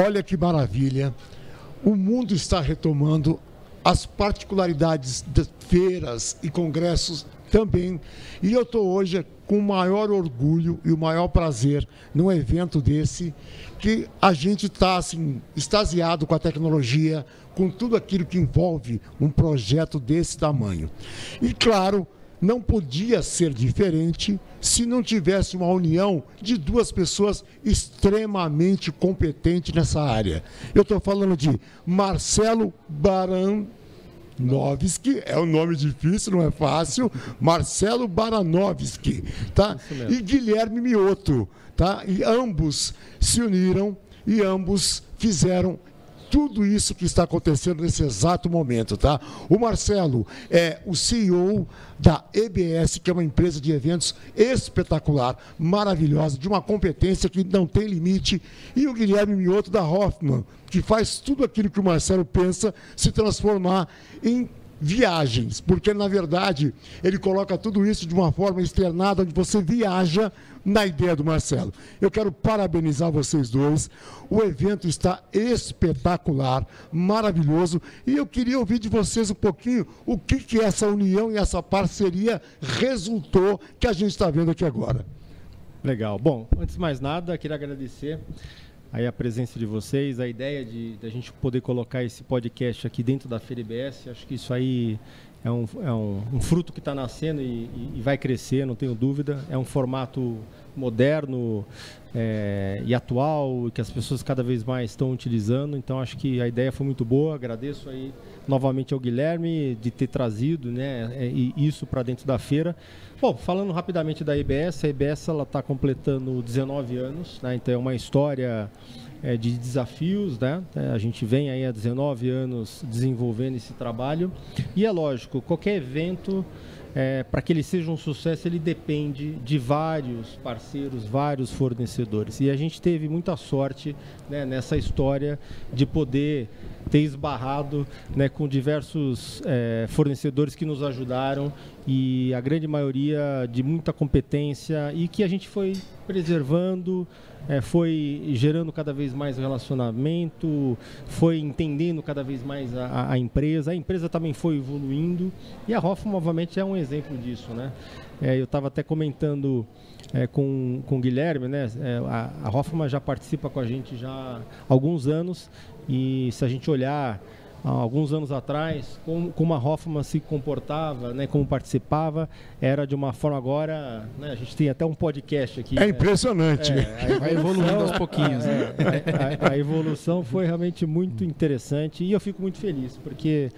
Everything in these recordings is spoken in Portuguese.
olha que maravilha, o mundo está retomando as particularidades de feiras e congressos também. E eu estou hoje com o maior orgulho e o maior prazer num evento desse, que a gente está assim, extasiado com a tecnologia, com tudo aquilo que envolve um projeto desse tamanho. E claro, não podia ser diferente se não tivesse uma união de duas pessoas extremamente competentes nessa área. Eu estou falando de Marcelo Baran Baranovski, é um nome difícil, não é fácil. Marcelo Baranovski, tá? E Guilherme Mioto, tá? E ambos se uniram e ambos fizeram tudo isso que está acontecendo nesse exato momento, tá? O Marcelo é o CEO da EBS, que é uma empresa de eventos espetacular, maravilhosa, de uma competência que não tem limite, e o Guilherme Mioto da Hoffman, que faz tudo aquilo que o Marcelo pensa se transformar em viagens, porque na verdade ele coloca tudo isso de uma forma externada, onde você viaja na ideia do Marcelo. Eu quero parabenizar vocês dois. O evento está espetacular, maravilhoso, e eu queria ouvir de vocês um pouquinho o que, que essa união e essa parceria resultou que a gente está vendo aqui agora. Legal. Bom, antes de mais nada, queria agradecer aí a presença de vocês, a ideia de, de a gente poder colocar esse podcast aqui dentro da Feira IBS. Acho que isso aí é um, é um, um fruto que está nascendo e, e, vai crescer, não tenho dúvida. É um formato moderno é, e atual que as pessoas cada vez mais estão utilizando. Então acho que a ideia foi muito boa. Agradeço aí novamente ao Guilherme de ter trazido né, é, isso para dentro da feira. Bom, falando rapidamente da IBS, a IBS está completando 19 anos, né, então é uma história é, de desafios, né? É, a gente vem aí há 19 anos desenvolvendo esse trabalho e é lógico, qualquer evento é, para que ele seja um sucesso, ele depende de vários parceiros, vários fornecedores. E a gente teve muita sorte né, nessa história de poder ter esbarrado né, com diversos é, fornecedores que nos ajudaram e a grande maioria de muita competência e que a gente foi preservando, é, foi gerando cada vez mais relacionamento, foi entendendo cada vez mais a, a, empresa. A empresa também foi evoluindo e a Hoffman, novamente, é um exemplo disso. Né? É, eu estava até comentando é, com, com o Guilherme, né? É, a, a Hoffman já participa com a gente já há alguns anos e se a gente olhar alguns anos atrás, como, como a Hoffman se comportava, né, como participava, era de uma forma agora, né, a gente tem até um podcast aqui. É impressionante. É, vai evoluindo aos pouquinhos. Né? A, a, evolução foi realmente muito interessante e eu fico muito feliz, porque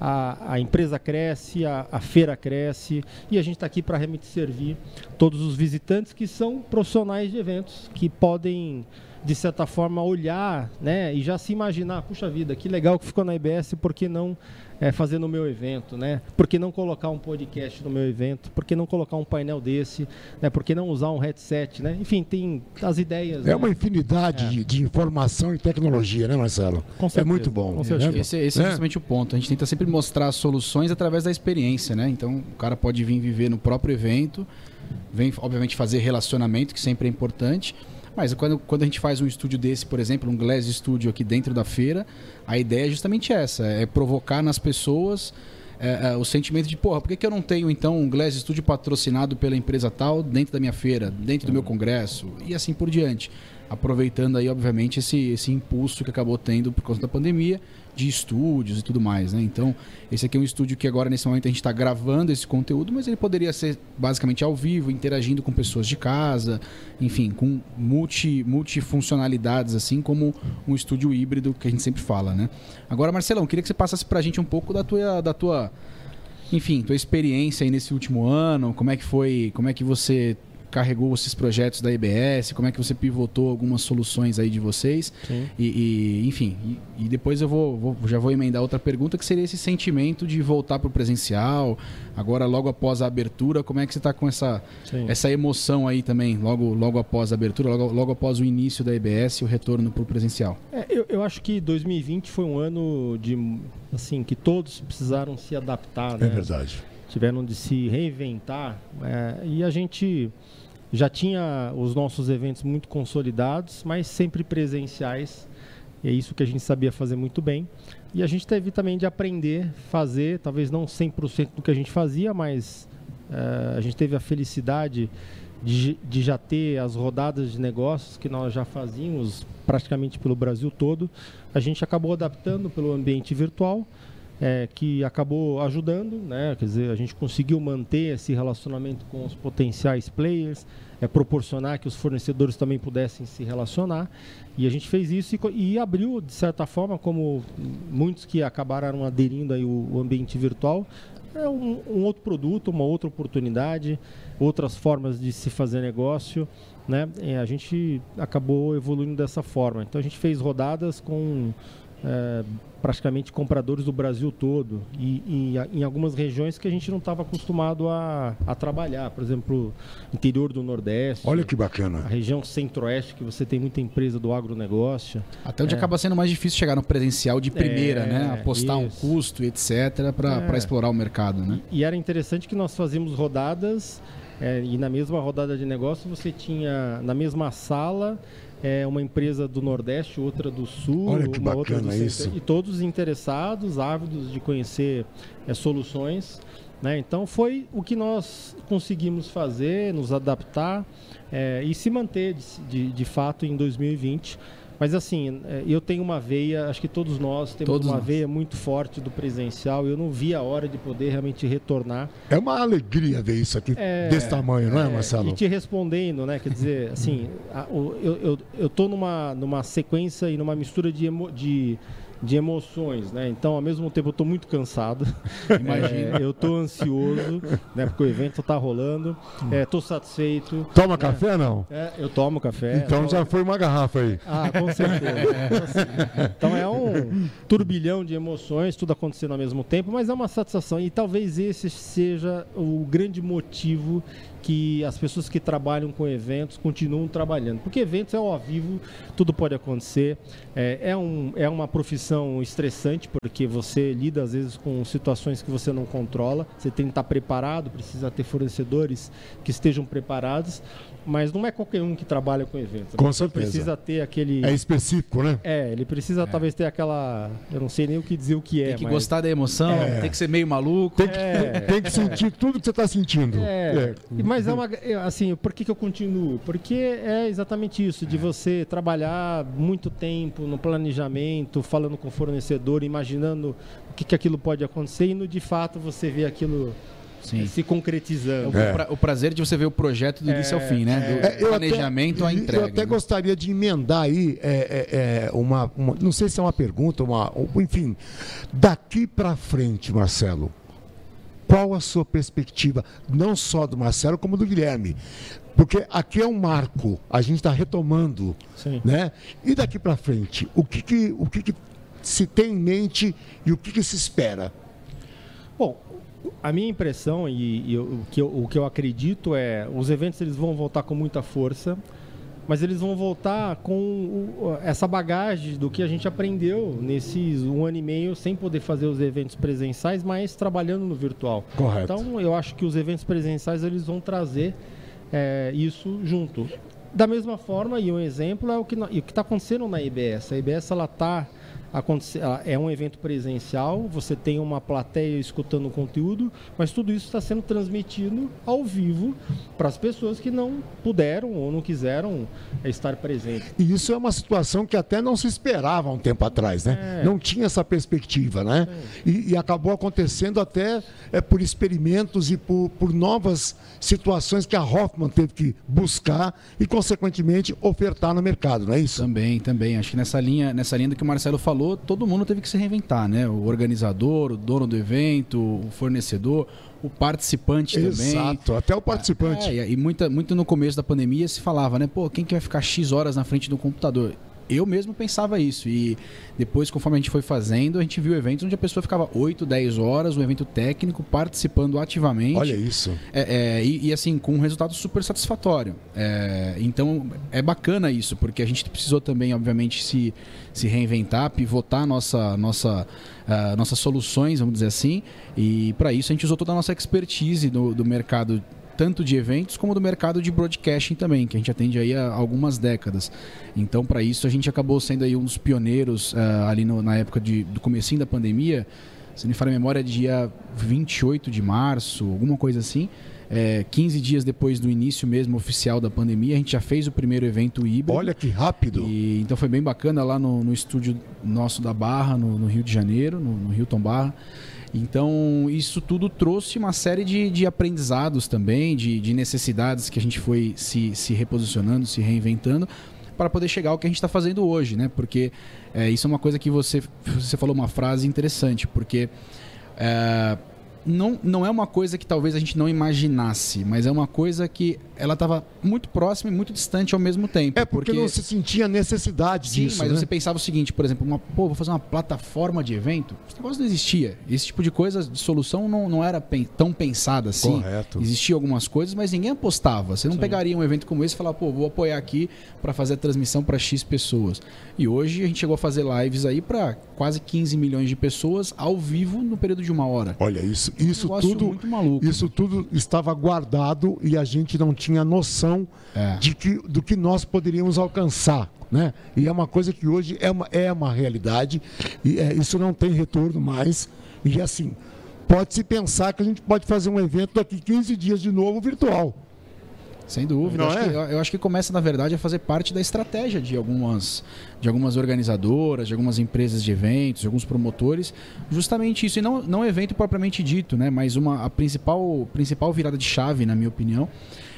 a, a empresa cresce, a, a feira cresce e a gente está aqui para realmente servir todos os visitantes que são profissionais de eventos, que podem de certa forma, olhar né, e já se imaginar, puxa vida, que legal que ficou na IBS, por que não é, fazer no meu evento, né? Por que não colocar um podcast no meu evento? Por que não colocar um painel desse? Né? Por que não usar um headset, né? Enfim, tem as ideias. É né? uma infinidade é. de, de, informação e tecnologia, né, Marcelo? Com certeza, é muito bom. Com certeza. Esse, esse é, é justamente o ponto. A gente tenta sempre mostrar soluções através da experiência, né? Então, o cara pode vir viver no próprio evento, vem, obviamente, fazer relacionamento, que sempre é importante mas quando, quando a gente faz um estúdio desse, por exemplo, um Glass Studio aqui dentro da feira, a ideia é justamente essa: é provocar nas pessoas é, é, o sentimento de, porra, por que, que eu não tenho então um Glass Studio patrocinado pela empresa tal dentro da minha feira, dentro do meu congresso e assim por diante? Aproveitando aí, obviamente, esse, esse impulso que acabou tendo por causa da pandemia de estúdios e tudo mais, né? Então, esse aqui é um estúdio que agora, nesse momento, a gente está gravando esse conteúdo, mas ele poderia ser basicamente ao vivo, interagindo com pessoas de casa, enfim, com multi, multifuncionalidades, assim como um estúdio híbrido que a gente sempre fala, né? Agora, Marcelão, queria que você passasse para a gente um pouco da tua, da tua enfim, tua experiência aí nesse último ano, como é que foi, como é que você carregou esses projetos da IBS, como é que você pivotou algumas soluções aí de vocês. E, e, enfim, e, e, depois eu vou, vou, já vou emendar outra pergunta, que seria esse sentimento de voltar para o presencial, agora logo após a abertura, como é que você está com essa, essa emoção aí também, logo, logo após a abertura, logo, logo após o início da IBS e o retorno para o presencial? É, eu, eu acho que 2020 foi um ano de, assim, que todos precisaram se adaptar, né? É verdade. Tiveram de se reinventar é, e a gente já tinha os nossos eventos muito consolidados, mas sempre presenciais. é isso que a gente sabia fazer muito bem. E a gente teve também de aprender, fazer, talvez não 100% do que a gente fazia, mas uh, a gente teve a felicidade de, de, já ter as rodadas de negócios que nós já fazíamos praticamente pelo Brasil todo. A gente acabou adaptando pelo ambiente virtual, é, que acabou ajudando, né? quer dizer, a gente conseguiu manter esse relacionamento com os potenciais players, é, proporcionar que os fornecedores também pudessem se relacionar. E a gente fez isso e, e abriu, de certa forma, como muitos que acabaram aderindo aí o, o ambiente virtual, é um, um, outro produto, uma outra oportunidade, outras formas de se fazer negócio. Né? E a gente acabou evoluindo dessa forma. Então a gente fez rodadas com é, praticamente compradores do Brasil todo e, e, em algumas regiões que a gente não estava acostumado a, a, trabalhar, por exemplo, interior do Nordeste. Olha que bacana. A região Centro-Oeste, que você tem muita empresa do agronegócio. Até onde é. acaba sendo mais difícil chegar no presencial de primeira, é, né? Apostar isso. um custo, etc., para é. explorar o mercado, né? E, e, era interessante que nós fazíamos rodadas é, e na mesma rodada de negócio você tinha na mesma sala é uma empresa do Nordeste, outra do Sul, Olha que uma outra do isso. e todos interessados, ávidos de conhecer é, soluções. Né? Então foi o que nós conseguimos fazer, nos adaptar é, e se manter de, de, de fato em 2020 mas assim, é, eu tenho uma veia, acho que todos nós temos todos uma nós. veia muito forte do presencial. Eu não vi a hora de poder realmente retornar. É uma alegria ver isso aqui é, desse tamanho, não é, é, Marcelo? E te respondendo, né? Quer dizer, assim, a, o, eu, eu, eu tô numa, numa sequência e numa mistura de, emo, de de emoções, né? Então, ao mesmo tempo, eu estou muito cansado. Imagina. É, eu estou ansioso, né? Porque o evento está rolando. Estou é, satisfeito. Toma né? café, não? É, eu tomo café. Então tomo... já foi uma garrafa aí. Ah, com certeza. então é um turbilhão de emoções, tudo acontecendo ao mesmo tempo, mas é uma satisfação. E talvez esse seja o grande motivo que as pessoas que trabalham com eventos continuam trabalhando. Porque eventos é ao vivo, tudo pode acontecer. É, é, um, é uma profissão estressante, porque você lida às vezes com situações que você não controla. Você tem que estar preparado, precisa ter fornecedores que estejam preparados mas não é qualquer um que trabalha com eventos. Com certeza. Precisa ter aquele. É específico, né? É, ele precisa é. talvez ter aquela. Eu não sei nem o que dizer o que é. Tem que mas... gostar da emoção, é. tem que ser meio maluco. Tem que, é. tem que sentir tudo que você está sentindo. É. é. Mas é uma. É, assim, por que, que eu continuo? Porque é exatamente isso, de você trabalhar muito tempo no planejamento, falando com o fornecedor, imaginando o que, que aquilo pode acontecer e no de fato você vê aquilo Sim. se concretizando. É. O, pra, o, prazer de você ver o projeto do início ao fim, né? Do é, planejamento até, à entrega. Eu até né? gostaria de emendar aí é, é, é uma, uma, Não sei se é uma pergunta, uma, enfim. Daqui para frente, Marcelo, qual a sua perspectiva, não só do Marcelo, como do Guilherme? Porque aqui é um marco, a gente está retomando. Sim. Né? E daqui para frente, o que, que, o que, que se tem em mente e o que, que se espera? Bom, a minha impressão e, e o, que eu, o que eu acredito é os eventos eles vão voltar com muita força, mas eles vão voltar com o, essa bagagem do que a gente aprendeu nesses um ano e meio sem poder fazer os eventos presenciais, mas trabalhando no virtual. Correto. Então eu acho que os eventos presenciais eles vão trazer é, isso junto. Da mesma forma, e um exemplo é o que está acontecendo na IBS. A IBS ela está é um evento presencial, você tem uma plateia escutando o conteúdo, mas tudo isso está sendo transmitido ao vivo para as pessoas que não puderam ou não quiseram estar presentes. E isso é uma situação que até não se esperava um tempo atrás, né? É. Não tinha essa perspectiva, né? É. E, e, acabou acontecendo até é, por experimentos e por, por novas situações que a Hoffman teve que buscar e, consequentemente, ofertar no mercado, não é isso? Também, também. Acho que nessa linha, nessa linha do que o Marcelo falou, falou, todo mundo teve que se reinventar, né? O organizador, o dono do evento, o fornecedor, o participante Exato, também. Exato, até o participante. É, e muita, muito no começo da pandemia se falava, né? Pô, quem que vai ficar X horas na frente do computador? Eu mesmo pensava isso. E depois, conforme a gente foi fazendo, a gente viu eventos onde a pessoa ficava 8, 10 horas, um evento técnico, participando ativamente. Olha isso. É, é, e, e, assim, com um resultado super satisfatório. É, então, é bacana isso, porque a gente precisou também, obviamente, se, se reinventar, pivotar nossa, nossa, uh, nossas soluções, vamos dizer assim. E para isso a gente usou toda a nossa expertise do, do mercado tanto de eventos como do mercado de broadcasting também, que a gente atende aí há algumas décadas. Então, para isso, a gente acabou sendo aí um dos pioneiros uh, ali no, na época de, do comecinho da pandemia. Se não me falha a memória, dia 28 de março, alguma coisa assim. É, 15 dias depois do início mesmo oficial da pandemia, a gente já fez o primeiro evento híbrido. Olha que rápido! E, então foi bem bacana lá no, no estúdio nosso da Barra, no, no Rio de Janeiro, no, no Hilton Barra. Então, isso tudo trouxe uma série de, de aprendizados também, de, de, necessidades que a gente foi se, se reposicionando, se reinventando, para poder chegar ao que a gente está fazendo hoje, né? Porque é, isso é uma coisa que você, você falou uma frase interessante, porque é, não, não é uma coisa que talvez a gente não imaginasse, mas é uma coisa que ela estava muito próxima e muito distante ao mesmo tempo. É porque, porque... não se sentia necessidade Sim, disso. mas né? você pensava o seguinte, por exemplo, uma, pô, vou fazer uma plataforma de evento. Esse negócio não existia. Esse tipo de coisa, de solução, não, não era tão pensada assim. Correto. Existiam algumas coisas, mas ninguém apostava. Você não Sim. pegaria um evento como esse e falar, pô, vou apoiar aqui para fazer a transmissão para X pessoas. E hoje a gente chegou a fazer lives aí para quase 15 milhões de pessoas ao vivo no período de uma hora. Olha, isso, isso um tudo, isso tudo estava guardado e a gente não tinha noção é. de que, do que nós poderíamos alcançar. Né? E é uma coisa que hoje é uma, é uma realidade e é, isso não tem retorno mais. E assim, pode-se pensar que a gente pode fazer um evento daqui 15 dias de novo virtual. Sem dúvida. Acho é? que, eu acho que começa, na verdade, a fazer parte da estratégia de algumas, de algumas organizadoras, de algumas empresas de eventos, de alguns promotores. Justamente isso. E não, não evento propriamente dito, né? mas uma, a principal, principal virada de chave, na minha opinião,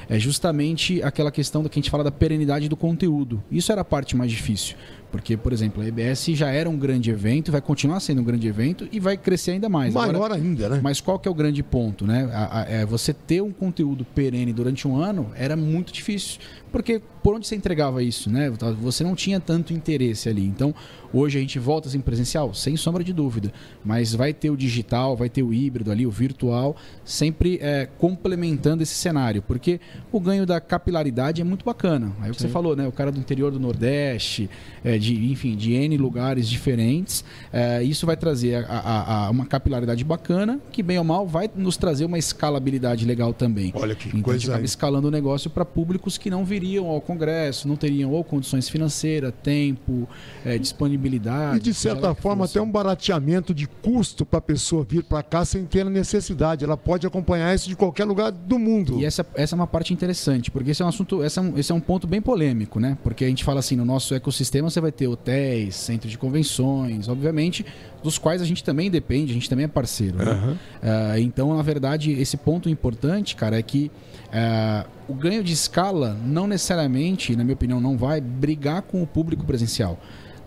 é justamente aquela questão da que a gente fala da perenidade do conteúdo. Isso era a parte mais difícil. Porque, por exemplo, a EBS já era um grande evento, vai continuar sendo um grande evento e vai crescer ainda mais. Maior Agora, ainda, né? Mas qual que é o grande ponto, né? A, a, é você ter um conteúdo perene durante um ano era muito difícil. Porque por onde você entregava isso, né? Você não tinha tanto interesse ali. Então, hoje a gente volta assim presencial, sem sombra de dúvida. Mas vai ter o digital, vai ter o híbrido ali, o virtual, sempre é, complementando esse cenário. Porque o ganho da capilaridade é muito bacana. Aí o que Sim. você falou, né? O cara do interior do Nordeste, é, de, enfim, de N lugares diferentes. É, isso vai trazer a, a, a uma capilaridade bacana, que bem ou mal vai nos trazer uma escalabilidade legal também. Olha que então, coisa. A gente acaba escalando o negócio para públicos que não viriam iriam ao Congresso, não teriam ou condições financeiras, tempo, é, disponibilidade. E de certa forma até um barateamento de custo para a pessoa vir para cá sem ter necessidade. Ela pode acompanhar isso de qualquer lugar do mundo. E essa, essa é uma parte interessante, porque esse é um assunto, esse é um, esse é um ponto bem polêmico, né? Porque a gente fala assim, no nosso ecossistema você vai ter hotéis, centros de convenções, obviamente, dos quais a gente também depende, a gente também é parceiro. Né? Uhum. Uh, então, na verdade, esse ponto importante, cara, é que uh, o ganho de escala não necessariamente, na minha opinião, não vai brigar com o público presencial.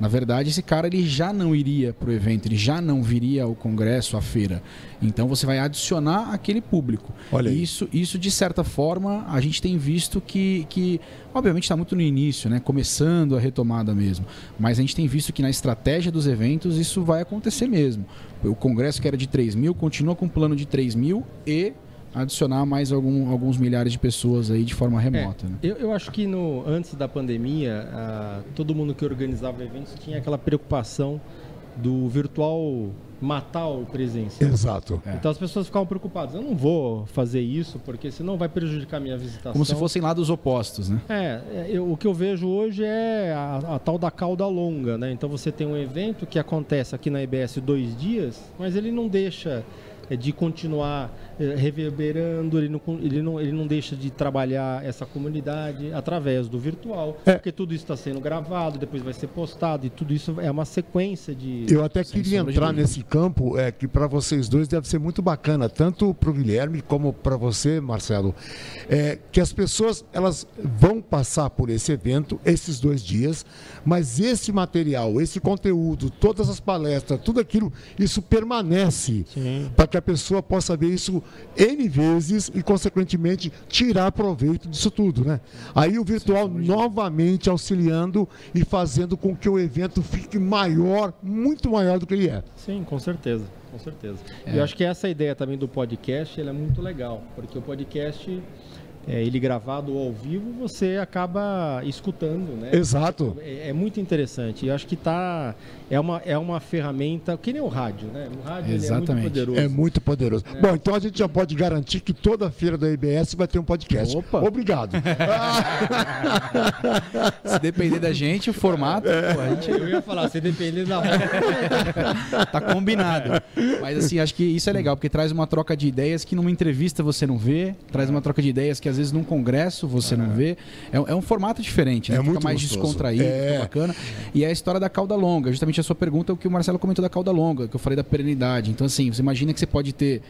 Na verdade, esse cara ele já não iria para o evento, ele já não viria ao congresso, à feira. Então você vai adicionar aquele público. Olha aí. isso, isso de certa forma a gente tem visto que, que obviamente está muito no início, né? começando a retomada mesmo. Mas a gente tem visto que na estratégia dos eventos isso vai acontecer mesmo. O congresso que era de 3 mil continua com um plano de 3 mil e adicionar mais algum, alguns milhares de pessoas aí de forma remota. É, né? eu, eu acho que no, antes da pandemia, todo mundo que organizava eventos tinha aquela preocupação do virtual matar o presencial. Exato. É. Então as pessoas ficavam preocupadas. Eu não vou fazer isso porque senão vai prejudicar minha visitação. Como se fossem lados opostos, né? É, é, eu, o que eu vejo hoje é a, a, tal da cauda longa, né? Então você tem um evento que acontece aqui na IBS dois dias, mas ele não deixa é, de continuar é, reverberando, ele não, ele, não, ele não deixa de trabalhar essa comunidade através do virtual, é. porque tudo isso está sendo gravado, depois vai ser postado, e tudo isso é uma sequência de. Eu até queria entrar nesse campo, é, que para vocês dois deve ser muito bacana, tanto para o Guilherme como para você, Marcelo, é, que as pessoas elas vão passar por esse evento, esses dois dias, mas esse material, esse conteúdo, todas as palestras, tudo aquilo, isso permanece para que a pessoa possa ver isso N vezes e, consequentemente, tirar proveito disso tudo. Né? Aí o virtual Sim, novamente auxiliando e fazendo com que o evento fique maior, muito maior do que ele é. Sim, com certeza. Com certeza. É. Eu acho que essa ideia também do podcast é muito legal, porque o podcast é, ele gravado ou ao vivo, você acaba escutando, né? Exato. É, é muito interessante. Eu acho que tá é uma, é uma ferramenta que nem o rádio, né? O rádio ele é muito Exatamente. poderoso. É muito poderoso. Bom, então a gente já pode garantir que toda feira da IBS vai ter um podcast. Opa. Obrigado. Se depender da gente, o formato, pô, a gente Eu ia falar, se depender da tá combinado. Mas assim, acho que isso é legal, porque traz uma troca de ideias que numa entrevista você não vê, traz uma troca de ideias que às vezes num congresso você não vê. É, é um formato diferente, né? É Fica muito mais gostoso. descontraído, É. fica bacana. E é a história da cauda longa, justamente a sua pergunta, o que o Marcelo comentou da cauda longa, que eu falei da perenidade. Então, assim, você imagina que você pode ter.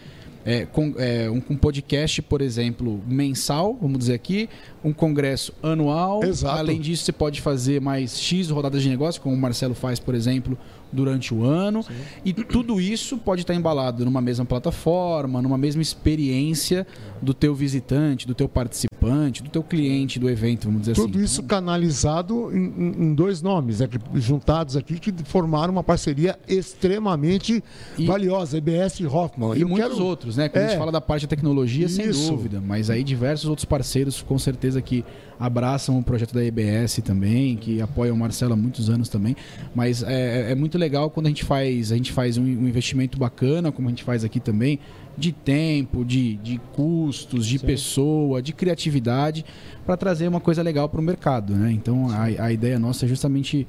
É, com- é, um, um podcast, por exemplo, mensal, vamos dizer aqui, um congresso anual. Exato. Além disso, você pode fazer mais X rodadas de negócio, como o Marcelo faz, por exemplo, durante o ano. E tudo isso pode estar embalado numa mesma plataforma, numa mesma experiência do teu visitante, do teu participante, do teu cliente do evento, vamos dizer Tudo assim. isso canalizado em, em- dois nomes, né, que- juntados aqui, que formaram uma parceria extremamente E- valiosa, IBS e Hoffman. E Eu muitos quero- outros, né? Quando a É. gente fala da parte da tecnologia, sem Isso. dúvida. Mas aí diversos outros parceiros, com certeza, que abraçam o projeto da EBS também, que apoiam o Marcelo há muitos anos também. Mas é, é muito legal quando a gente faz, a gente faz um, um investimento bacana, como a gente faz aqui também, de tempo, de, de custos, de pessoa, de criatividade, para trazer uma coisa legal para o mercado, né? Então a, a ideia nossa é justamente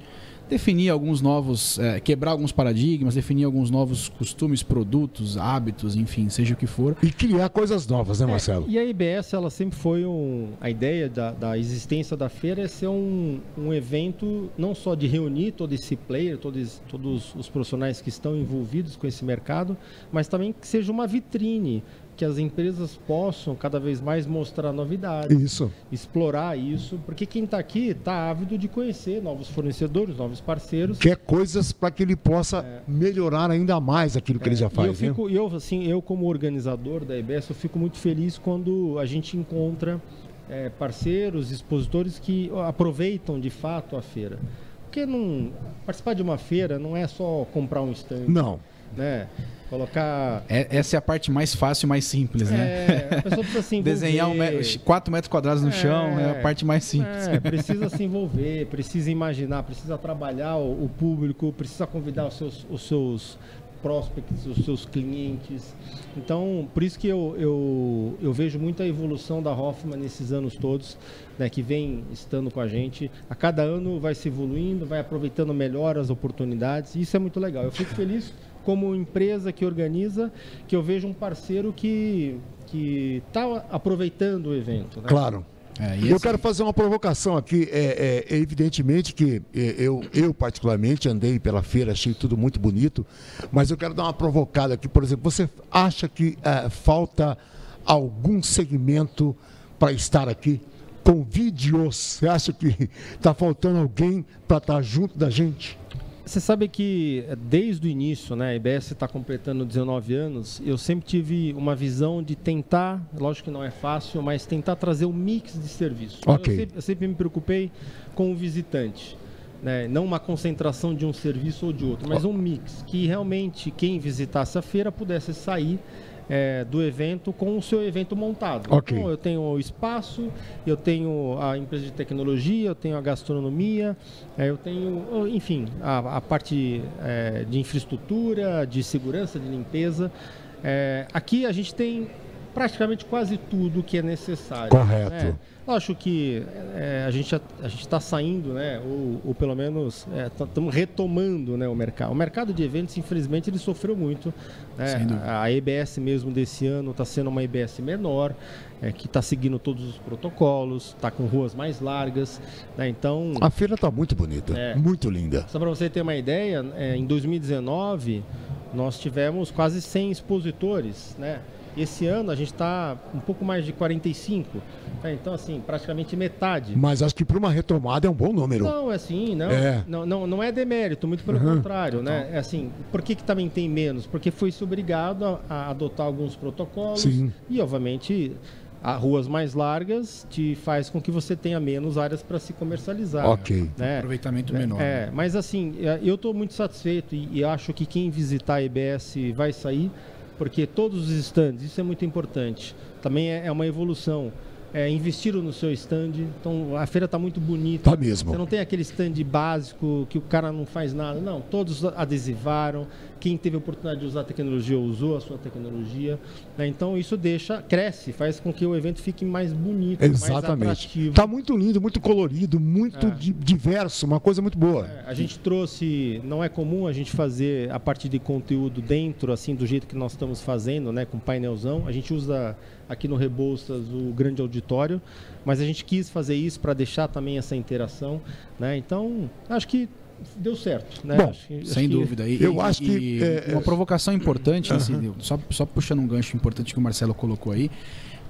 definir alguns novos, é, quebrar alguns paradigmas, definir alguns novos costumes, produtos, hábitos, enfim, seja o que for. E criar coisas novas, né, Marcelo? E a IBS, ela sempre foi um. A ideia da, da existência da feira é ser um, um evento não só de reunir todo esse player, todos, todos os profissionais que estão envolvidos com esse mercado, mas também que seja uma vitrine, que as empresas possam cada vez mais mostrar novidades, Isso. explorar isso, porque quem está aqui está ávido de conhecer novos fornecedores, novos parceiros. Quer coisas para que ele possa melhorar ainda mais aquilo que ele já É, E faz. eu né? fico, eu assim, eu como organizador da IBS, eu fico muito feliz quando a gente encontra é, parceiros, expositores que aproveitam de fato a feira. Porque não participar de uma feira não é só comprar um stand, Não. né? Colocar É- essa é a parte mais fácil e mais simples, né? é, a pessoa precisa se envolver. Desenhar um me- 4 metros quadrados no É. chão é a parte mais simples. É, precisa se envolver, precisa imaginar, precisa trabalhar o, o público, precisa convidar os seus, os seus prospects, os seus clientes. Então, por isso que eu, eu, eu vejo muita evolução da Hoffman nesses anos todos, né, que vem estando com a gente. A cada ano vai se evoluindo, vai aproveitando melhor as oportunidades. Isso é muito legal. Eu fico feliz como empresa que organiza, que eu vejo um parceiro que que está aproveitando o evento. Né? Claro. É, Eu assim, quero fazer uma provocação aqui. É, é- é evidentemente que é, eu, eu, particularmente, andei pela feira, achei tudo muito bonito, mas eu quero dar uma provocada aqui. Por exemplo, você acha que é, falta algum segmento para estar aqui? Convide-os. Você acha que está faltando alguém para estar junto da gente? Você sabe que eh, desde o início, né, a IBS está completando 19 anos, eu sempre tive uma visão de tentar, lógico que não é fácil, mas tentar trazer um mix de serviços. Ok. Eu, sempre, eu sempre me preocupei com o visitante. Né? Não uma concentração de um serviço ou de outro, mas um mix, que realmente quem visitasse a feira pudesse sair eh, do evento com o seu evento montado. Ok. Então, eu tenho o espaço, eu tenho a empresa de tecnologia, eu tenho a gastronomia, eh, eu tenho, enfim, a, a parte eh, de infraestrutura, de segurança, de limpeza. Eh, aqui a gente tem praticamente quase tudo que é necessário. Correto. né? Lógico que eh, a gente a gente está saindo, né? Ou, ou pelo menos estamos retomando, né, o mercado. O mercado de eventos, infelizmente, ele sofreu muito. né? Dúvida. A EBS mesmo desse ano está sendo uma EBS menor, é, que está seguindo todos os protocolos, está com ruas mais largas. né? Então, A feira está muito bonita, É. muito linda. só para você ter uma ideia, é, em 2019 nós tivemos quase 100 expositores, né? Esse ano a gente está um pouco mais de 45, né? então assim praticamente metade. Mas acho que para uma retomada é um bom número. Não, é assim, não, É. não, não, não é demérito, muito pelo Uhum. contrário, né? É assim, por que, que também tem menos? Porque foi-se obrigado a, a adotar alguns protocolos Sim. e, obviamente, a ruas mais largas te faz com que você tenha menos áreas para se comercializar. Ok. Né? aproveitamento menor. né? É, mas assim, é, eu estou muito satisfeito e, e acho que quem visitar a EBS vai sair, porque todos os stands, isso é muito importante. Também é, é uma evolução. é, investiram no seu stand. Então a feira está muito bonita. Tá mesmo. Você não tem aquele stand básico que o cara não faz nada. Não, todos adesivaram. Quem teve a oportunidade de usar a tecnologia usou a sua tecnologia. Né? Então isso deixa, cresce, faz com que o evento fique mais bonito, Exatamente. mais atrativo. Tá muito lindo, muito colorido, muito É. di- diverso, uma coisa muito boa. É, A gente trouxe, não é comum a gente fazer a parte de conteúdo dentro, assim, do jeito que nós estamos fazendo, né, com painelzão. A gente usa aqui no Rebouças o grande auditório, mas a gente quis fazer isso para deixar também essa interação, né? Então, acho que deu certo, né? Bom, Acho que- acho Sem que- dúvida. E, eu e- acho que, e é, uma é- provocação importante, nesse- só, só puxando um gancho importante que o Marcelo colocou aí,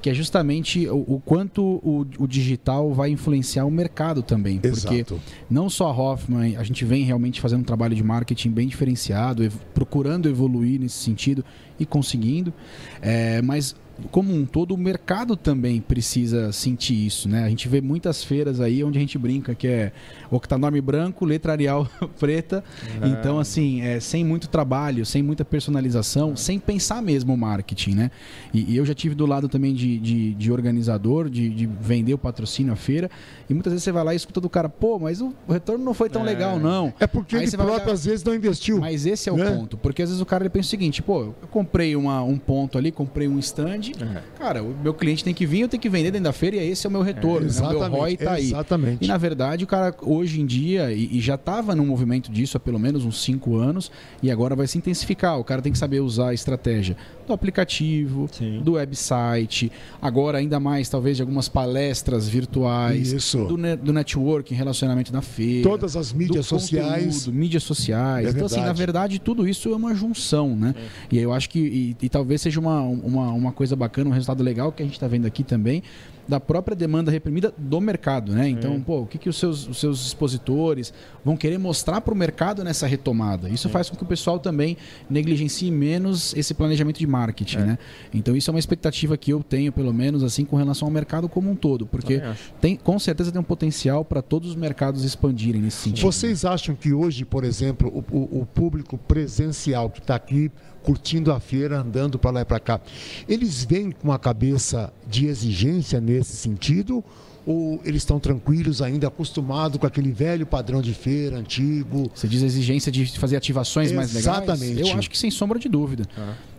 que é justamente o, o quanto o, o digital vai influenciar o mercado também. Porque Exato. não só a Hoffman, a gente vem realmente fazendo um trabalho de marketing bem diferenciado, ev- procurando evoluir nesse sentido e conseguindo, é, mas como um todo o mercado também precisa sentir isso, né? A gente vê muitas feiras aí onde a gente brinca que é octanorme branco, letra Arial preta, então assim, é, sem muito trabalho, sem muita personalização, sem pensar mesmo o marketing, né? E, e eu já tive do lado também de, de, de organizador, de, de vender o patrocínio à feira, e muitas vezes você vai lá e escuta do cara, pô, mas o retorno não foi tão É. legal, não. É porque Aí ele próprio olhar- às vezes não investiu. Mas esse é o né? ponto, porque às vezes o cara ele pensa o seguinte, pô, eu comprei uma, um ponto ali, comprei um stand, É. cara, o meu cliente tem que vir, eu tenho que vender dentro da feira e esse é o meu retorno, né? o meu ROI tá aí. Exatamente. E na verdade o cara hoje em dia, e, e já estava num movimento disso há pelo menos uns 5 anos, e agora vai se intensificar. O cara tem que saber usar a estratégia do aplicativo, Sim. do website, agora ainda mais talvez de algumas palestras virtuais, Isso. do, ne- do networking, relacionamento na feira. Todas as mídias sociais. conteúdo, mídias sociais. É então, assim, na verdade. tudo isso é uma junção, né? E eu acho que, e, e talvez seja uma, uma, uma coisa bacana, um resultado legal que a gente está vendo aqui também, da própria demanda reprimida do mercado, né? Então, pô, o que, que os, seus, os seus expositores vão querer mostrar para o mercado nessa retomada? Isso faz com que o pessoal também negligencie menos esse planejamento de marketing, né? Então, isso é uma expectativa que eu tenho, pelo menos, assim, com relação ao mercado como um todo, porque tem, com certeza tem um potencial para todos os mercados expandirem nesse sentido. Vocês acham que hoje, por exemplo, o, o- o público presencial que está aqui curtindo a feira, andando para lá e para cá, eles vêm com uma cabeça de exigência nesse sentido? Ou eles estão tranquilos ainda, acostumados com aquele velho padrão de feira antigo? Você diz a exigência de fazer ativações mais legais? Exatamente. Eu acho que sem sombra de dúvida.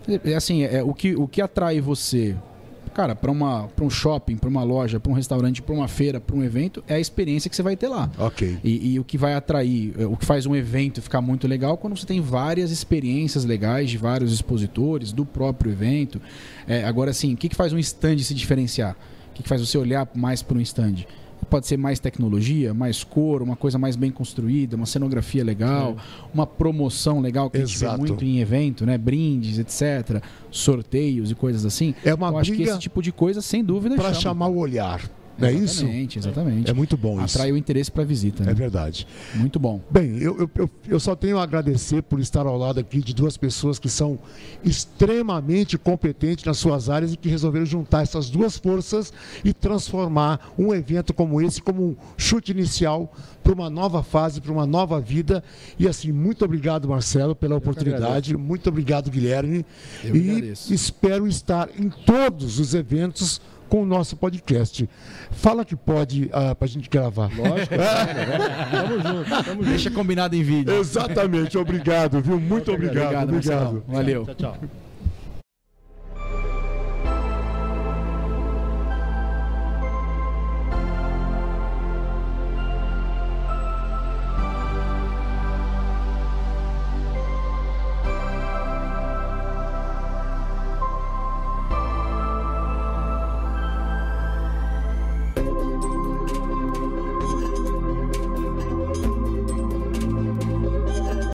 É, é assim, é, o, que, o que atrai você, cara, para um shopping, para uma loja, para um restaurante, para uma feira, para um evento, é a experiência que você vai ter lá. Ok. E, e o que vai atrair, é, o que faz um evento ficar muito legal é quando você tem várias experiências legais de vários expositores, do próprio evento. É, agora, assim, o que, que faz um stand se diferenciar? O que, que faz você olhar mais para um stand? Pode ser mais tecnologia, mais cor, uma coisa mais bem construída, uma cenografia legal, uma promoção legal que a gente vê Exato. muito em evento, né? Brindes, etc. Sorteios e coisas assim. É uma Eu acho que esse tipo de coisa, sem dúvida, Para chama. chamar o olhar. Não é isso? Exatamente, exatamente. É muito bom isso. Atrai o interesse para visita. É Né? verdade. Muito bom. Bem, eu, eu, eu, eu só tenho a agradecer por estar ao lado aqui de duas pessoas que são extremamente competentes nas suas áreas e que resolveram juntar essas duas forças e transformar um evento como esse como um chute inicial para uma nova fase, para uma nova vida. E assim, muito obrigado, Marcelo, pela oportunidade. Muito obrigado, Guilherme. Eu e agradeço. espero estar em todos os eventos com o nosso podcast. Fala que pode para a gente gravar. Lógico. Tamo junto, tamo junto. Deixa combinado em vídeo. Exatamente, obrigado, viu? Muito obrigado. Obrigado, obrigado. Marcelão. Valeu. Tchau, tchau.